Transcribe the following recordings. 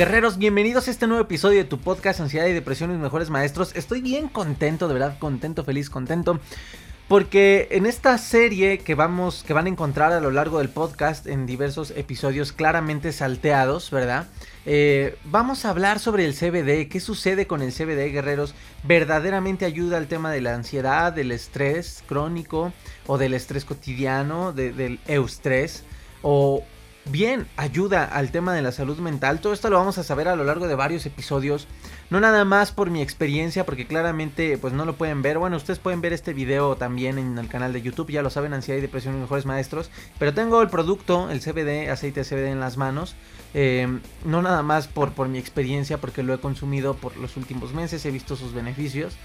Guerreros, bienvenidos a este nuevo episodio de tu podcast Ansiedad y Depresión, mis mejores maestros. Estoy bien contento, de verdad, contento, feliz, contento. Porque en esta serie que vamos, que van a encontrar a lo largo del podcast en diversos episodios claramente salteados, ¿verdad? Eh, vamos a hablar sobre el CBD, qué sucede con el CBD, guerreros. ¿Verdaderamente ayuda al tema de la ansiedad, del estrés crónico o del estrés cotidiano, del eustrés? ¿O bien ayuda al tema de la salud mental. Todo esto lo vamos a saber a lo largo de varios episodios. No nada más por mi experiencia, porque claramente pues no lo pueden ver. Bueno, ustedes pueden ver este video también en el canal de YouTube, ya lo saben, ansiedad y depresión mejores maestros. Pero tengo el producto, el CBD, aceite CBD en las manos. Eh, no nada más por, por mi experiencia, porque lo he consumido por los últimos meses, he visto sus beneficios.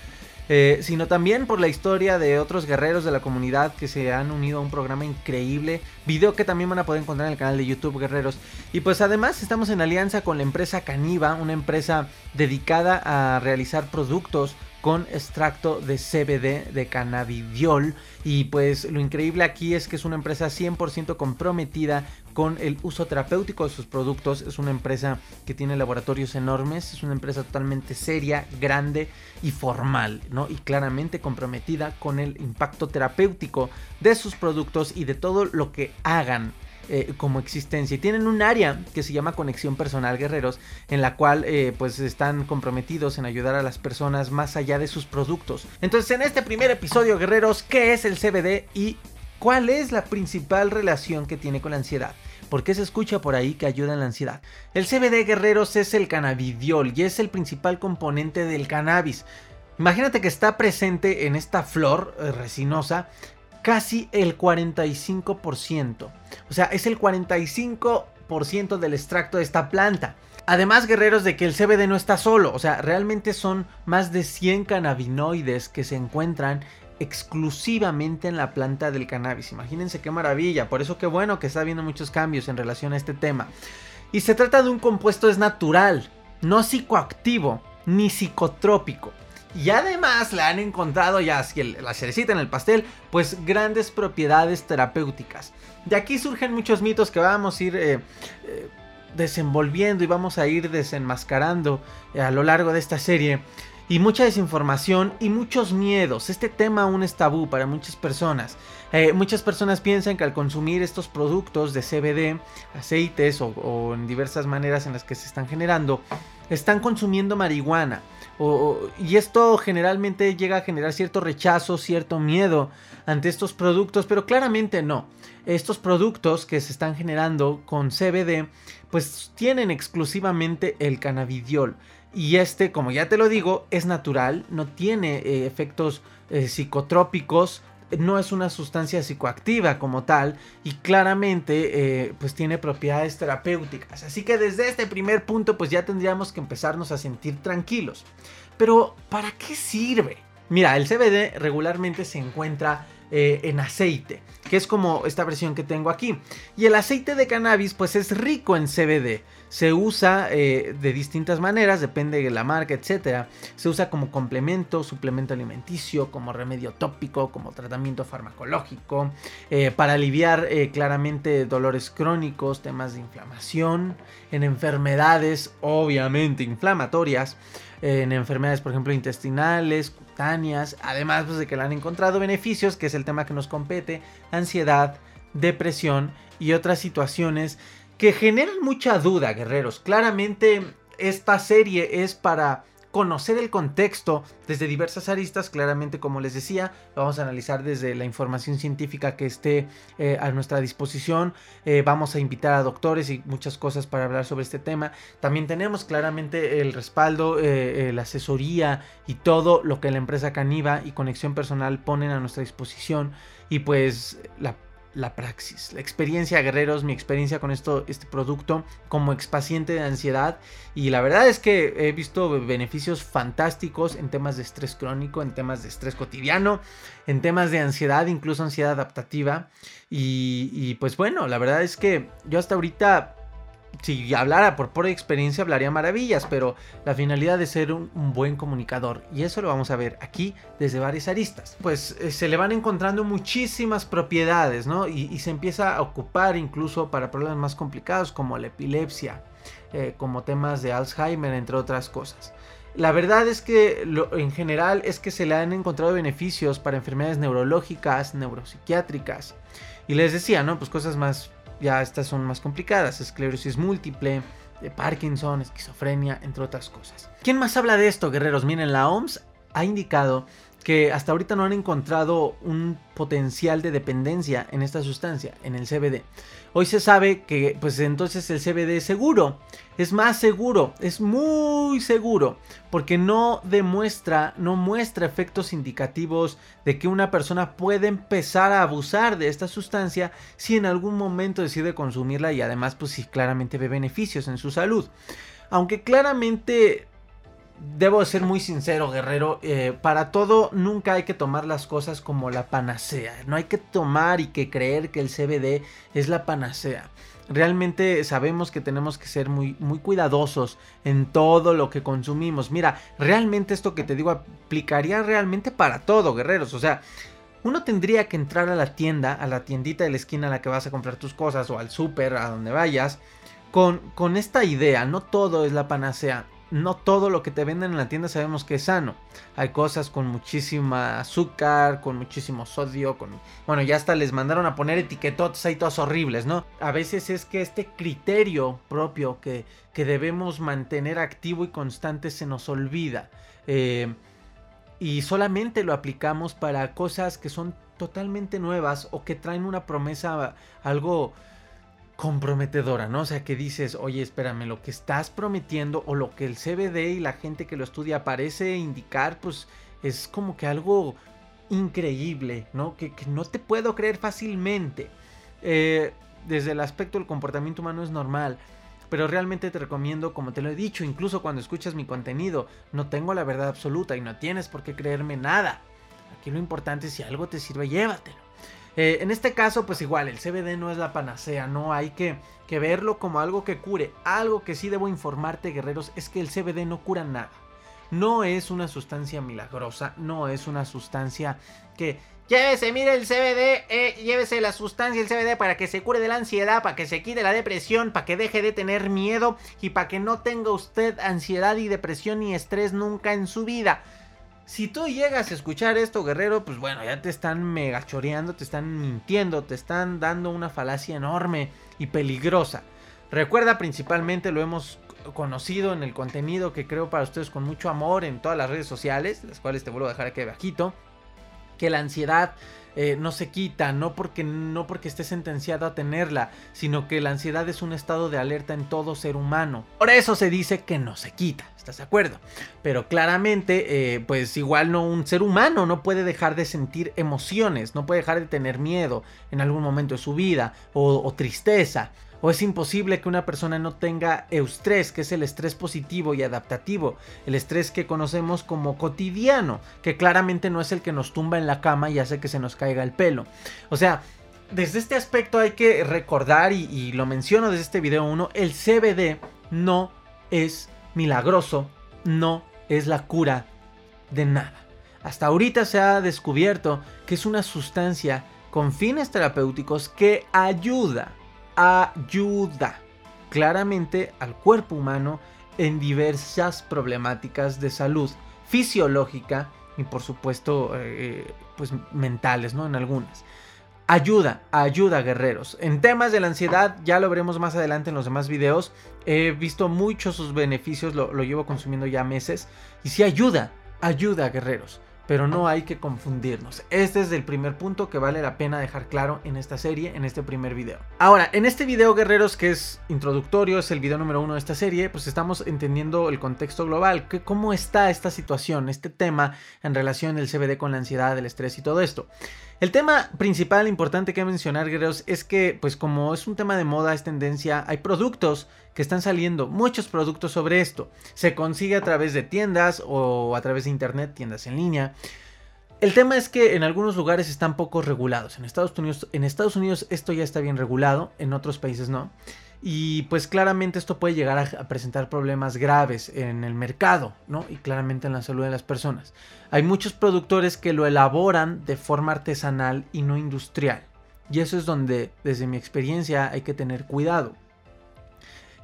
Eh, sino también por la historia de otros guerreros de la comunidad que se han unido a un programa increíble, video que también van a poder encontrar en el canal de YouTube Guerreros. Y pues además estamos en alianza con la empresa Caniva, una empresa dedicada a realizar productos con extracto de CBD de cannabidiol. Y pues lo increíble aquí es que es una empresa 100% comprometida con el uso terapéutico de sus productos. Es una empresa que tiene laboratorios enormes, es una empresa totalmente seria, grande y formal, ¿no? Y claramente comprometida con el impacto terapéutico de sus productos y de todo lo que hagan eh, como existencia. Y tienen un área que se llama Conexión Personal Guerreros, en la cual eh, pues están comprometidos en ayudar a las personas más allá de sus productos. Entonces en este primer episodio, Guerreros, ¿qué es el CBD y cuál es la principal relación que tiene con la ansiedad? ¿Por qué se escucha por ahí que ayuda en la ansiedad? El CBD guerreros es el cannabidiol y es el principal componente del cannabis. Imagínate que está presente en esta flor eh, resinosa casi el 45%. O sea, es el 45% del extracto de esta planta. Además, guerreros, de que el CBD no está solo, o sea, realmente son más de 100 cannabinoides que se encuentran exclusivamente en la planta del cannabis. Imagínense qué maravilla, por eso qué bueno que está habiendo muchos cambios en relación a este tema. Y se trata de un compuesto es natural, no psicoactivo ni psicotrópico. Y además le han encontrado ya la cerecita en el pastel, pues grandes propiedades terapéuticas. De aquí surgen muchos mitos que vamos a ir eh, eh, desenvolviendo y vamos a ir desenmascarando eh, a lo largo de esta serie. Y mucha desinformación y muchos miedos. Este tema aún es tabú para muchas personas. muchas personas piensan que al consumir estos productos de CBD, aceites o en diversas maneras en las que se están generando, están consumiendo marihuana y esto generalmente llega a generar cierto rechazo, cierto miedo ante estos productos, pero claramente no. Estos productos que se están generando con CBD, pues tienen exclusivamente el cannabidiol. Y este, como ya te lo digo, es natural, no tiene eh, efectos eh, psicotrópicos, no es una sustancia psicoactiva como tal y claramente eh, pues tiene propiedades terapéuticas. Así que desde este primer punto pues ya tendríamos que empezarnos a sentir tranquilos. Pero ¿para qué sirve? Mira, el CBD regularmente se encuentra eh, en aceite, que es como esta versión que tengo aquí. Y el aceite de cannabis pues es rico en CBD se usa eh, de distintas maneras, depende de la marca, etc. Se usa como complemento, suplemento alimenticio, como remedio tópico, como tratamiento farmacológico, eh, para aliviar eh, claramente dolores crónicos, temas de inflamación, en enfermedades obviamente inflamatorias, en enfermedades por ejemplo intestinales, cutáneas, además pues, de que le han encontrado beneficios, que es el tema que nos compete, ansiedad, depresión y otras situaciones que generan mucha duda, guerreros. Claramente esta serie es para conocer el contexto desde diversas aristas, claramente como les decía, lo vamos a analizar desde la información científica que esté eh, a nuestra disposición, eh, vamos a invitar a doctores y muchas cosas para hablar sobre este tema, también tenemos claramente el respaldo, eh, la asesoría y todo lo que la empresa Caniva y Conexión Personal ponen a nuestra disposición. Y pues la la praxis, la experiencia guerreros, mi experiencia con esto, este producto como expaciente de ansiedad. Y la verdad es que he visto beneficios fantásticos en temas de estrés crónico, en temas de estrés cotidiano, en temas de ansiedad, incluso ansiedad adaptativa. Y, y pues bueno, la verdad es que yo hasta ahorita si hablara por pura experiencia hablaría maravillas, pero la finalidad de ser un, buen comunicador y eso lo vamos a ver aquí desde varias aristas. Pues eh, se le van encontrando muchísimas propiedades, ¿no? Y, se empieza a ocupar incluso para problemas más complicados como la epilepsia, eh, como temas de Alzheimer, entre otras cosas. La verdad es que en general es que se le han encontrado beneficios para enfermedades neurológicas, neuropsiquiátricas. Y les decía, ¿no? Pues cosas más ya estas son más complicadas, esclerosis múltiple, de Parkinson, esquizofrenia, entre otras cosas. ¿Quién más habla de esto, guerreros? Miren, la OMS ha indicado que hasta ahorita no han encontrado un potencial de dependencia en esta sustancia, en el CBD. Hoy se sabe que pues entonces el CBD es seguro, es más seguro, es muy seguro, porque no demuestra, no muestra efectos indicativos de que una persona puede empezar a abusar de esta sustancia si en algún momento decide consumirla y además pues si claramente ve beneficios en su salud. Aunque claramente debo ser muy sincero, guerrero. Eh, para todo nunca hay que tomar las cosas como la panacea. No hay que tomar y que creer que el CBD es la panacea. Realmente sabemos que tenemos que ser muy, muy cuidadosos en todo lo que consumimos. Mira, realmente esto que te digo aplicaría realmente para todo, guerreros. O sea, uno tendría que entrar a la tienda, a la tiendita de la esquina a la que vas a comprar tus cosas o al súper, a donde vayas, con, con esta idea. No todo es la panacea no todo lo que te venden en la tienda sabemos que es sano. Hay cosas con muchísima azúcar, con muchísimo sodio, con... Bueno, ya hasta les mandaron a poner etiquetotes ahí todos horribles, ¿no? A veces es que este criterio propio que, que debemos mantener activo y constante se nos olvida. Eh, y solamente lo aplicamos para cosas que son totalmente nuevas o que traen una promesa, algo comprometedora, ¿no? O sea, que dices, oye, espérame, lo que estás prometiendo o lo que el CBD y la gente que lo estudia parece indicar, pues es como que algo increíble, ¿no? Que, no te puedo creer fácilmente. Eh, desde el aspecto del comportamiento humano es normal, pero realmente te recomiendo, como te lo he dicho, incluso cuando escuchas mi contenido, no tengo la verdad absoluta y no tienes por qué creerme nada. Aquí lo importante es si algo te sirve, llévatelo. Eh, en este caso, pues igual, el CBD no es la panacea, no hay que, que verlo como algo que cure. Algo que sí debo informarte, guerreros, es que el CBD no cura nada. No es una sustancia milagrosa, no es una sustancia que Llévese, mire el CBD, eh, llévese la sustancia el CBD para que se cure de la ansiedad, para que se quite la depresión, para que deje de tener miedo y para que no tenga usted ansiedad y depresión ni estrés nunca en su vida. Si tú llegas a escuchar esto, guerrero, pues bueno, ya te están megachoreando, te están mintiendo, te están dando una falacia enorme y peligrosa. Recuerda principalmente, lo hemos conocido en el contenido que creo para ustedes con mucho amor en todas las redes sociales, las cuales te vuelvo a dejar aquí abajito, que la ansiedad eh, no se quita, no porque, no porque esté sentenciado a tenerla, sino que la ansiedad es un estado de alerta en todo ser humano. Por eso se dice que no se quita, ¿estás de acuerdo? Pero claramente, eh, pues igual no un ser humano no puede dejar de sentir emociones, no puede dejar de tener miedo en algún momento de su vida o tristeza o es imposible que una persona no tenga eustrés, que es el estrés positivo y adaptativo, el estrés que conocemos como cotidiano, que claramente no es el que nos tumba en la cama y hace que se nos caiga el pelo. O sea, desde este aspecto hay que recordar, y, lo menciono desde este video 1, el CBD no es milagroso, no es la cura de nada. Hasta ahorita se ha descubierto que es una sustancia con fines terapéuticos que ayuda ayuda claramente al cuerpo humano en diversas problemáticas de salud fisiológica y por supuesto eh, pues mentales, ¿no? En algunas. ayuda, ayuda guerreros. En temas de la ansiedad, ya lo veremos más adelante en los demás videos. He visto muchos sus beneficios, lo, lo llevo consumiendo ya meses. Y sí ayuda, ayuda guerreros pero no hay que confundirnos. Este es el primer punto que vale la pena dejar claro en esta serie, en este primer video. Ahora, en este video, guerreros, que es introductorio, es el video número uno de esta serie, pues estamos entendiendo el contexto global, que, cómo está esta situación, este tema en relación del CBD con la ansiedad, el estrés y todo esto. El tema principal importante que mencionar, guerreros, es que, pues como es un tema de moda, es tendencia, hay productos que están saliendo, muchos productos sobre esto. Se consigue a través de tiendas o a través de internet, tiendas en línea. El tema es que en algunos lugares están poco regulados. En Estados Unidos, en Estados Unidos esto ya está bien regulado, en otros países no. Y pues claramente esto puede llegar a, presentar problemas graves en el mercado, ¿no? Y claramente en la salud de las personas. Hay muchos productores que lo elaboran de forma artesanal y no industrial. Y eso es donde, desde mi experiencia, hay que tener cuidado.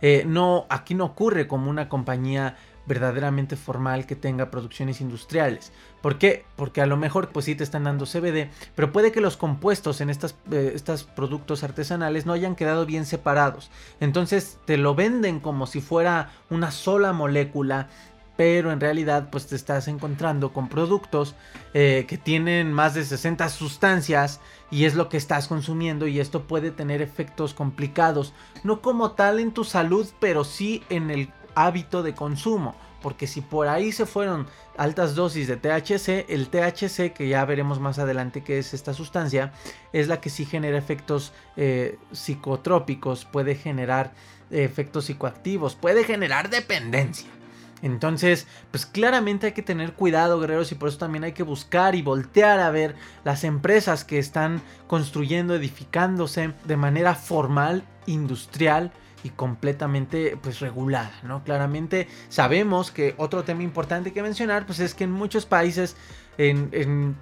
Eh, no, aquí no ocurre como una compañía verdaderamente formal que tenga producciones industriales. ¿Por qué? Porque a lo mejor pues sí te están dando CBD, pero puede que los compuestos en estas, eh, estos productos artesanales no hayan quedado bien separados. Entonces te lo venden como si fuera una sola molécula pero en realidad pues te estás encontrando con productos eh, que tienen más de 60 sustancias y es lo que estás consumiendo y esto puede tener efectos complicados, no como tal en tu salud, pero sí en el hábito de consumo. Porque si por ahí se fueron altas dosis de THC, el THC, que ya veremos más adelante que es esta sustancia, es la que sí genera efectos eh, psicotrópicos, puede generar efectos psicoactivos, puede generar dependencia. Entonces, pues claramente hay que tener cuidado, guerreros, y por eso también hay que buscar y voltear a ver las empresas que están construyendo, edificándose de manera formal, industrial y completamente pues regulada, ¿no? Claramente sabemos que otro tema importante que mencionar pues es que en muchos países en,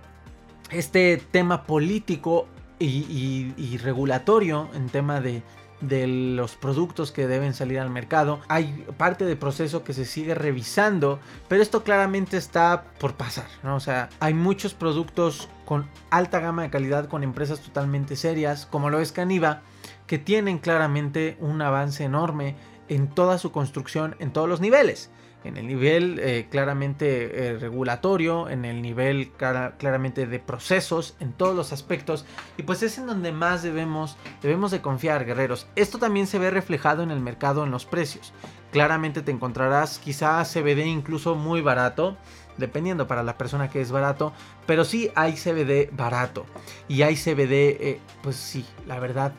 este tema político y, regulatorio en tema de, de los productos que deben salir al mercado. Hay parte del proceso que se sigue revisando, pero esto claramente está por pasar, ¿no? O sea, hay muchos productos con alta gama de calidad con empresas totalmente serias, como lo es Caniva, que tienen claramente un avance enorme en toda su construcción, en todos los niveles. En el nivel eh, claramente eh, regulatorio, en el nivel claramente de procesos, en todos los aspectos. Y pues es en donde más debemos, debemos de confiar, guerreros. Esto también se ve reflejado en el mercado, en los precios. Claramente te encontrarás quizá CBD incluso muy barato dependiendo para la persona que es barato, pero sí hay CBD barato y hay CBD, eh, pues sí, la verdad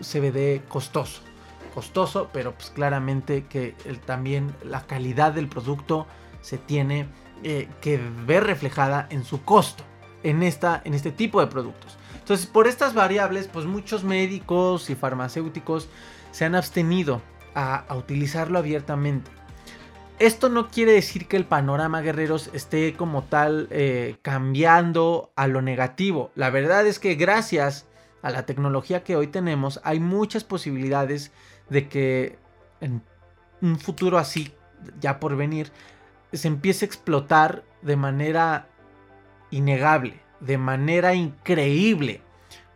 CBD costoso. Costoso, pero pues claramente que también la calidad del producto se tiene eh, que ver reflejada en su costo en, esta, en este tipo de productos. Entonces, por estas variables, pues muchos médicos y farmacéuticos se han abstenido a, utilizarlo abiertamente. Esto no quiere decir que el panorama guerreros esté como tal eh, cambiando a lo negativo. La verdad es que gracias a la tecnología que hoy tenemos, hay muchas posibilidades de que en un futuro así, ya por venir, se empiece a explotar de manera innegable, de manera increíble.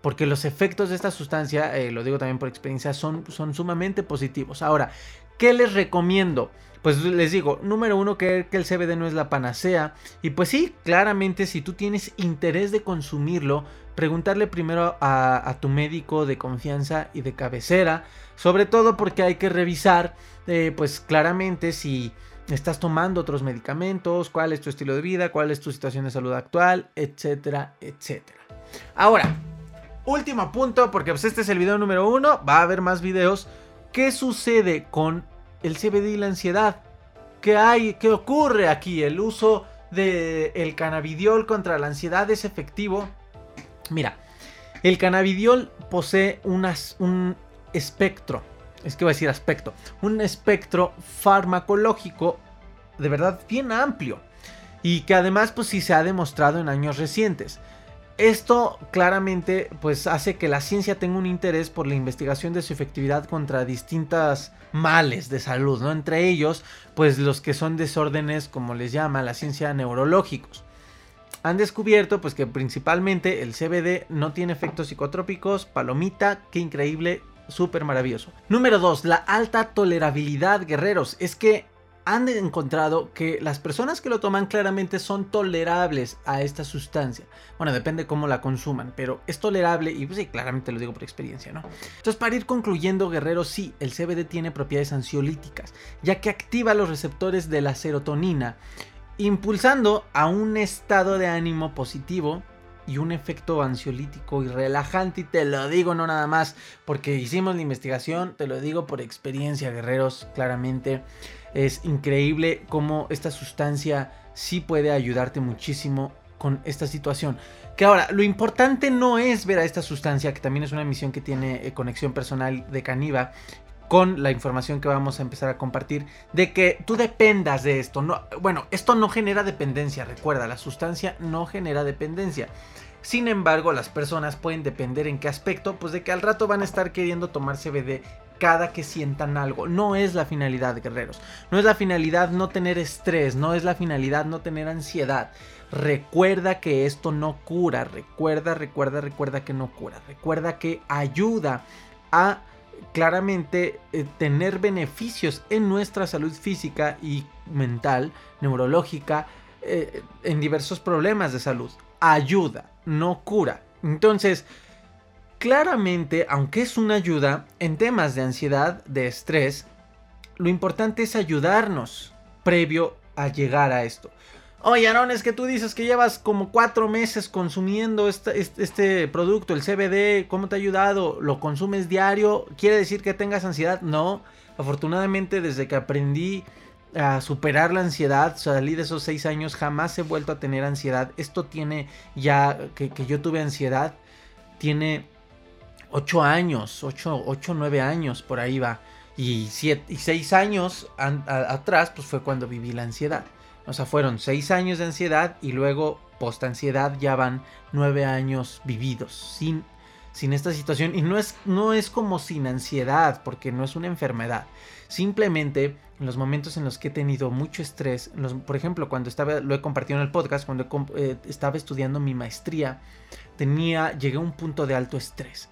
Porque los efectos de esta sustancia, eh, lo digo también por experiencia, son, son sumamente positivos. Ahora, ¿qué les recomiendo? Pues les digo, número uno, que, que, el CBD no es la panacea. Y pues sí, claramente si tú tienes interés de consumirlo, preguntarle primero a, tu médico de confianza y de cabecera, sobre todo porque hay que revisar, eh, pues claramente si estás tomando otros medicamentos, cuál es tu estilo de vida, cuál es tu situación de salud actual, etcétera, etcétera. Ahora, último punto, porque pues este es el video número uno, va a haber más videos. ¿Qué sucede con el CBD y la ansiedad? ¿Qué hay? ¿Qué ocurre aquí? El uso del el cannabidiol contra la ansiedad es efectivo. Mira, el cannabidiol posee un espectro, es que voy a decir aspecto, un espectro farmacológico de verdad bien amplio y que además pues sí se ha demostrado en años recientes. Esto claramente pues hace que la ciencia tenga un interés por la investigación de su efectividad contra distintas males de salud, ¿no? Entre ellos, pues los que son desórdenes, como les llama la ciencia, neurológicos. Han descubierto pues que principalmente el CBD no tiene efectos psicotrópicos, palomita, qué increíble, súper maravilloso. Número 2, la alta tolerabilidad, guerreros. Es que han encontrado que las personas que lo toman claramente son tolerables a esta sustancia. Bueno, depende cómo la consuman, pero es tolerable y pues claramente lo digo por experiencia, ¿no? Entonces, para ir concluyendo, guerreros, sí, el CBD tiene propiedades ansiolíticas, ya que activa los receptores de la serotonina, impulsando a un estado de ánimo positivo y un efecto ansiolítico y relajante. Y te lo digo no nada más porque hicimos la investigación, te lo digo por experiencia, guerreros, claramente. Es increíble cómo esta sustancia sí puede ayudarte muchísimo con esta situación. Que ahora, lo importante no es ver a esta sustancia, que también es una misión que tiene eh, conexión personal de Caniva, con la información que vamos a empezar a compartir, de que tú dependas de esto. No, bueno, esto no genera dependencia, recuerda, la sustancia no genera dependencia. Sin embargo, las personas pueden depender en qué aspecto, pues de que al rato van a estar queriendo tomar CBD cada que sientan algo. No es la finalidad, guerreros. No es la finalidad no tener estrés, no es la finalidad no tener ansiedad. Recuerda que esto no cura, recuerda, recuerda, recuerda que no cura. Recuerda que ayuda a claramente eh, tener beneficios en nuestra salud física y mental, neurológica, eh, en diversos problemas de salud. Ayuda, no cura. Entonces, claramente, aunque es una ayuda en temas de ansiedad, de estrés, lo importante es ayudarnos previo a llegar a esto. Oye, Aaron, es que tú dices que llevas como cuatro meses consumiendo este, producto, el CBD, ¿cómo te ha ayudado? ¿Lo consumes diario? ¿Quiere decir que tengas ansiedad? No, afortunadamente desde que aprendí a superar la ansiedad, salí de esos seis años, jamás he vuelto a tener ansiedad. Esto tiene ya, que, yo tuve ansiedad, tiene ocho años, ocho, ocho, nueve años, por ahí va. Y seis años atrás, pues fue cuando viví la ansiedad. O sea, fueron seis años de ansiedad y luego post ansiedad ya van nueve años vividos sin, sin esta situación. Y no es, no es como sin ansiedad, porque no es una enfermedad. Simplemente en los momentos en los que he tenido mucho estrés, por ejemplo, cuando estaba, lo he compartido en el podcast, cuando eh, estaba estudiando mi maestría, tenía, llegué a un punto de alto estrés.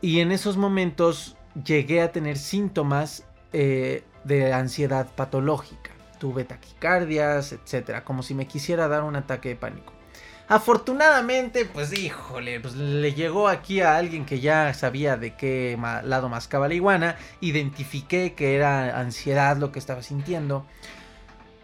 Y en esos momentos llegué a tener síntomas eh, de ansiedad patológica tuve taquicardias, etcétera, como si me quisiera dar un ataque de pánico. Afortunadamente, pues híjole, pues le llegó aquí a alguien que ya sabía de qué lado mascaba la iguana, identifiqué que era ansiedad lo que estaba sintiendo.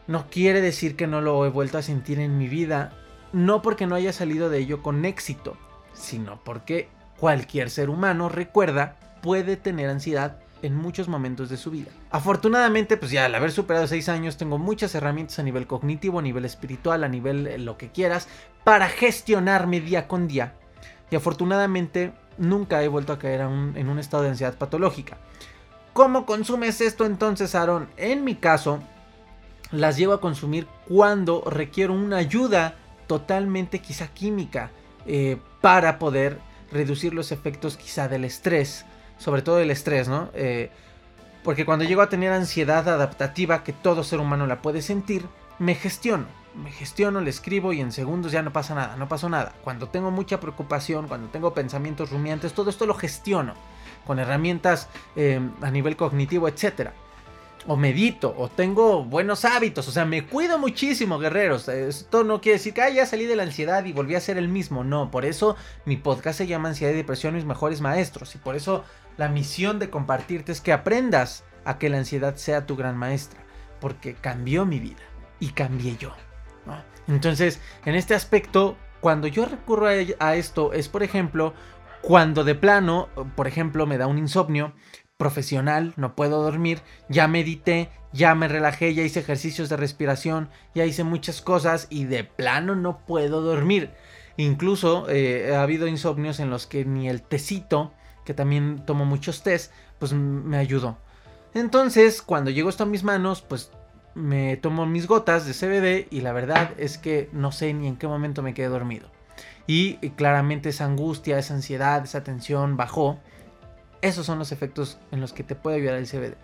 No quiere decir que no lo he vuelto a sentir en mi vida, no porque no haya salido de ello con éxito, sino porque cualquier ser humano, recuerda, puede tener ansiedad en muchos momentos de su vida. Afortunadamente, pues ya al haber superado 6 años, tengo muchas herramientas a nivel cognitivo, a nivel espiritual, a nivel eh, lo que quieras, para gestionarme día con día. Y afortunadamente, nunca he vuelto a caer en un estado de ansiedad patológica. ¿Cómo consumes esto entonces, Aaron? En mi caso, las llevo a consumir cuando requiero una ayuda totalmente quizá química eh, para poder reducir los efectos quizá del estrés sobre todo el estrés, ¿no? Eh, porque cuando llego a tener ansiedad adaptativa, que todo ser humano la puede sentir, me gestiono. Me gestiono, le escribo y en segundos ya no pasa nada, no pasó nada. Cuando tengo mucha preocupación, cuando tengo pensamientos rumiantes, todo esto lo gestiono con herramientas eh, a nivel cognitivo, etcétera o medito, o tengo buenos hábitos, o sea, me cuido muchísimo, guerreros. Esto no quiere decir que ya salí de la ansiedad y volví a ser el mismo, no, por eso mi podcast se llama Ansiedad y Depresión, mis mejores maestros, y por eso la misión de compartirte es que aprendas a que la ansiedad sea tu gran maestra, porque cambió mi vida y cambié yo. Entonces, en este aspecto, cuando yo recurro a esto es, por ejemplo, cuando de plano, por ejemplo, me da un insomnio, profesional, no puedo dormir, ya medité, ya me relajé, ya hice ejercicios de respiración, ya hice muchas cosas y de plano no puedo dormir. Incluso eh, ha habido insomnios en los que ni el tecito, que también tomo muchos tés, pues me ayudó. Entonces, cuando llegó esto a mis manos, pues me tomo mis gotas de CBD y la verdad es que no sé ni en qué momento me quedé dormido. Y claramente esa angustia, esa ansiedad, esa tensión bajó esos son los efectos en los que te puede ayudar el CBD.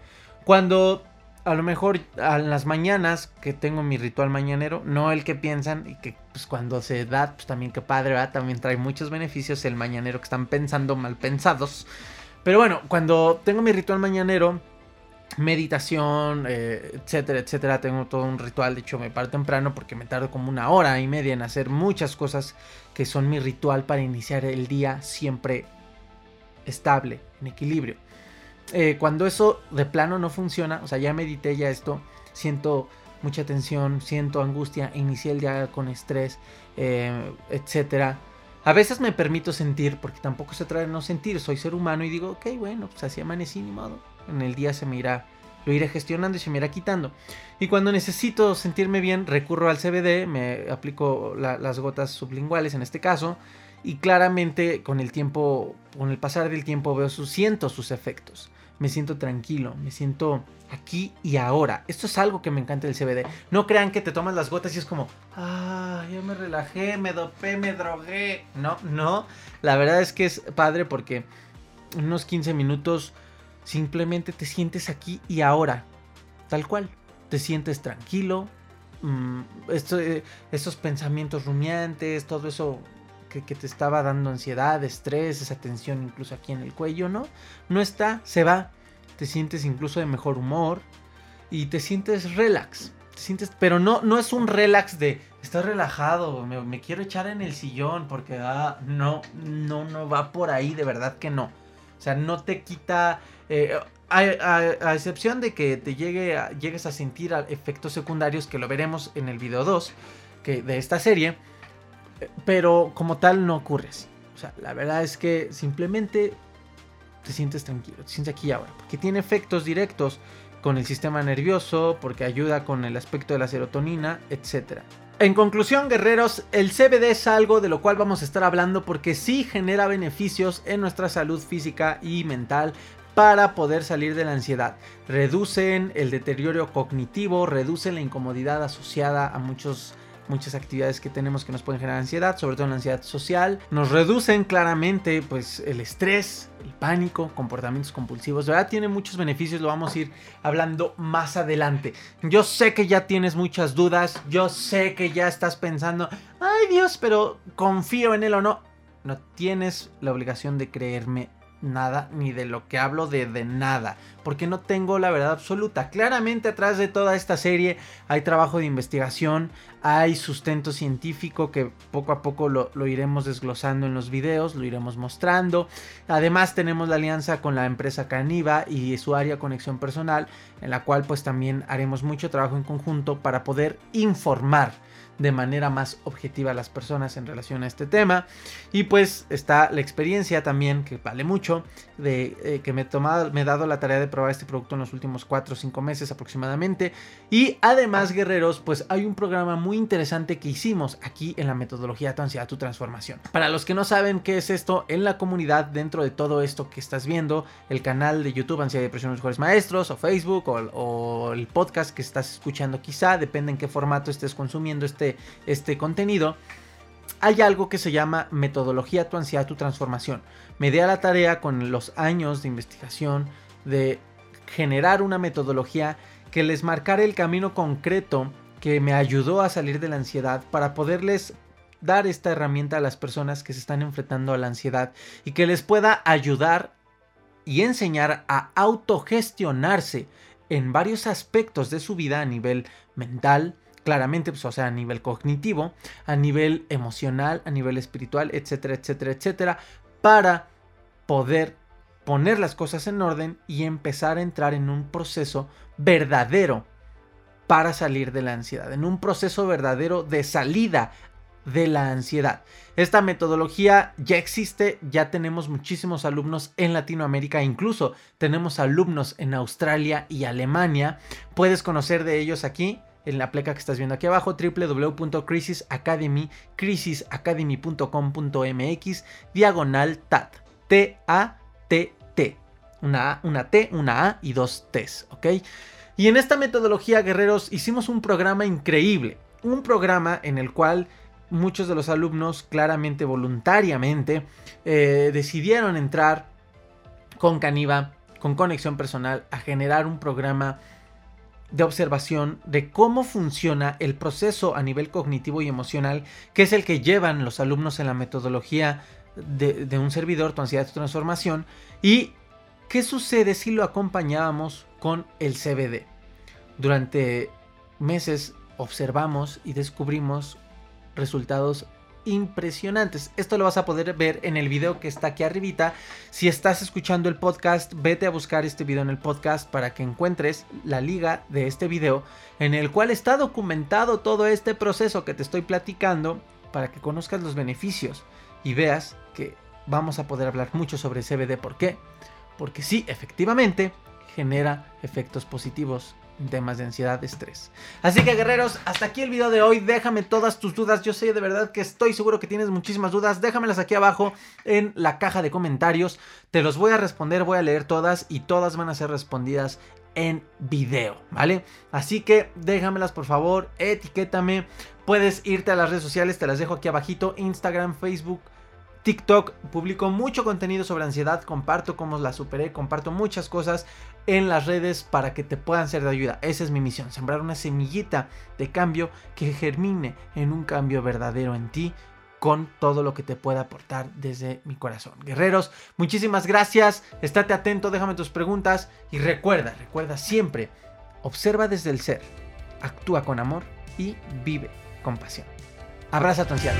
Cuando a lo mejor a las mañanas que tengo mi ritual mañanero, no el que piensan y que pues cuando se da, pues también que padre, ¿verdad? También trae muchos beneficios el mañanero que están pensando mal pensados. Pero bueno, cuando tengo mi ritual mañanero, meditación, eh, etcétera, etcétera, tengo todo un ritual, de hecho me paro temprano porque me tardo como una hora y media en hacer muchas cosas que son mi ritual para iniciar el día siempre estable, en equilibrio. Eh, cuando eso de plano no funciona, o sea, ya medité ya esto, siento mucha tensión, siento angustia, inicié el día con estrés, eh, etcétera. A veces me permito sentir, porque tampoco se trata de no sentir, soy ser humano y digo, ok, bueno, pues así amanecí ni modo. En el día se me irá, lo iré gestionando y se me irá quitando. Y cuando necesito sentirme bien, recurro al CBD, me aplico las gotas sublinguales en este caso, y claramente con el tiempo, con el pasar del tiempo veo sus, siento sus efectos me siento tranquilo, me siento aquí y ahora. Esto es algo que me encanta del CBD. No crean que te tomas las gotas y es como, ah, yo me relajé, me dopé, me drogué. No, no. La verdad es que es padre porque unos 15 minutos simplemente te sientes aquí y ahora. Tal cual. Te sientes tranquilo. Mm, esto, eh, estos pensamientos rumiantes, todo eso que, te estaba dando ansiedad, estrés, esa tensión incluso aquí en el cuello, ¿no? No está, se va. Te sientes incluso de mejor humor y te sientes relax. Te sientes, pero no, no es un relax de estás relajado, me, quiero echar en el sillón porque ah, no, no, no va por ahí, de verdad que no. O sea, no te quita. Eh, a, excepción de que te llegue llegues a sentir efectos secundarios, que lo veremos en el video 2 que, de esta serie pero como tal no ocurre así. O sea, la verdad es que simplemente te sientes tranquilo, te sientes aquí y ahora. Porque tiene efectos directos con el sistema nervioso, porque ayuda con el aspecto de la serotonina, etc. En conclusión, guerreros, el CBD es algo de lo cual vamos a estar hablando porque sí genera beneficios en nuestra salud física y mental para poder salir de la ansiedad. Reducen el deterioro cognitivo, reducen la incomodidad asociada a muchos muchas actividades que tenemos que nos pueden generar ansiedad, sobre todo la ansiedad social. Nos reducen claramente pues el estrés, el pánico, comportamientos compulsivos. De verdad tiene muchos beneficios, lo vamos a ir hablando más adelante. Yo sé que ya tienes muchas dudas, yo sé que ya estás pensando, ay Dios, pero confío en él o no. No tienes la obligación de creerme nada, ni de lo que hablo de, de nada, porque no tengo la verdad absoluta. Claramente atrás de toda esta serie hay trabajo de investigación, hay sustento científico que poco a poco lo, lo, iremos desglosando en los videos, lo iremos mostrando. Además tenemos la alianza con la empresa Caniva y su área conexión personal, en la cual pues también haremos mucho trabajo en conjunto para poder informar de manera más objetiva a las personas en relación a este tema. Y pues está la experiencia también, que vale mucho, de eh, que me he, tomado, me he dado la tarea de probar este producto en los últimos 4 o 5 meses aproximadamente. Y además, guerreros, pues hay un programa muy interesante que hicimos aquí en la metodología Tu ansiedad, tu transformación. Para los que no saben qué es esto, en la comunidad, dentro de todo esto que estás viendo, el canal de YouTube Ansiedad y Depresión de los Mejores Maestros, o Facebook, o, o el podcast que estás escuchando quizá, depende en qué formato estés consumiendo este este, contenido, hay algo que se llama metodología tu ansiedad, tu transformación. Me di a la tarea con los años de investigación de generar una metodología que les marcara el camino concreto que me ayudó a salir de la ansiedad para poderles dar esta herramienta a las personas que se están enfrentando a la ansiedad y que les pueda ayudar y enseñar a autogestionarse en varios aspectos de su vida a nivel mental, claramente, pues, o sea, a nivel cognitivo, a nivel emocional, a nivel espiritual, etcétera, etcétera, etcétera, para poder poner las cosas en orden y empezar a entrar en un proceso verdadero para salir de la ansiedad, en un proceso verdadero de salida de la ansiedad. Esta metodología ya existe, ya tenemos muchísimos alumnos en Latinoamérica, incluso tenemos alumnos en Australia y Alemania. Puedes conocer de ellos aquí en la pleca que estás viendo aquí abajo, www.crisisacademy, crisisacademy.com.mx, diagonal TAT, T-A-T-T, una una T, una A y dos T's, ¿ok? Y en esta metodología, guerreros, hicimos un programa increíble, un programa en el cual muchos de los alumnos claramente voluntariamente eh, decidieron entrar con Caniva, con conexión personal, a generar un programa de observación de cómo funciona el proceso a nivel cognitivo y emocional, que es el que llevan los alumnos en la metodología de, un servidor, tu ansiedad de transformación, y qué sucede si lo acompañábamos con el CBD. Durante meses observamos y descubrimos resultados impresionantes. Esto lo vas a poder ver en el video que está aquí arribita. Si estás escuchando el podcast, vete a buscar este video en el podcast para que encuentres la liga de este video en el cual está documentado todo este proceso que te estoy platicando para que conozcas los beneficios y veas que vamos a poder hablar mucho sobre CBD. ¿Por qué? Porque sí, efectivamente, genera efectos positivos temas de ansiedad, estrés. Así que guerreros, hasta aquí el video de hoy. Déjame todas tus dudas. Yo sé de verdad que estoy seguro que tienes muchísimas dudas. Déjamelas aquí abajo en la caja de comentarios. Te los voy a responder, voy a leer todas y todas van a ser respondidas en video, ¿vale? Así que déjamelas por favor, etiquétame. Puedes irte a las redes sociales, te las dejo aquí abajito, Instagram, Facebook, TikTok publico mucho contenido sobre ansiedad, comparto cómo la superé, comparto muchas cosas en las redes para que te puedan ser de ayuda. Esa es mi misión, sembrar una semillita de cambio que germine en un cambio verdadero en ti con todo lo que te pueda aportar desde mi corazón. Guerreros, muchísimas gracias, estate atento, déjame tus preguntas y recuerda, recuerda siempre, observa desde el ser, actúa con amor y vive con pasión. Abraza tu ansiedad.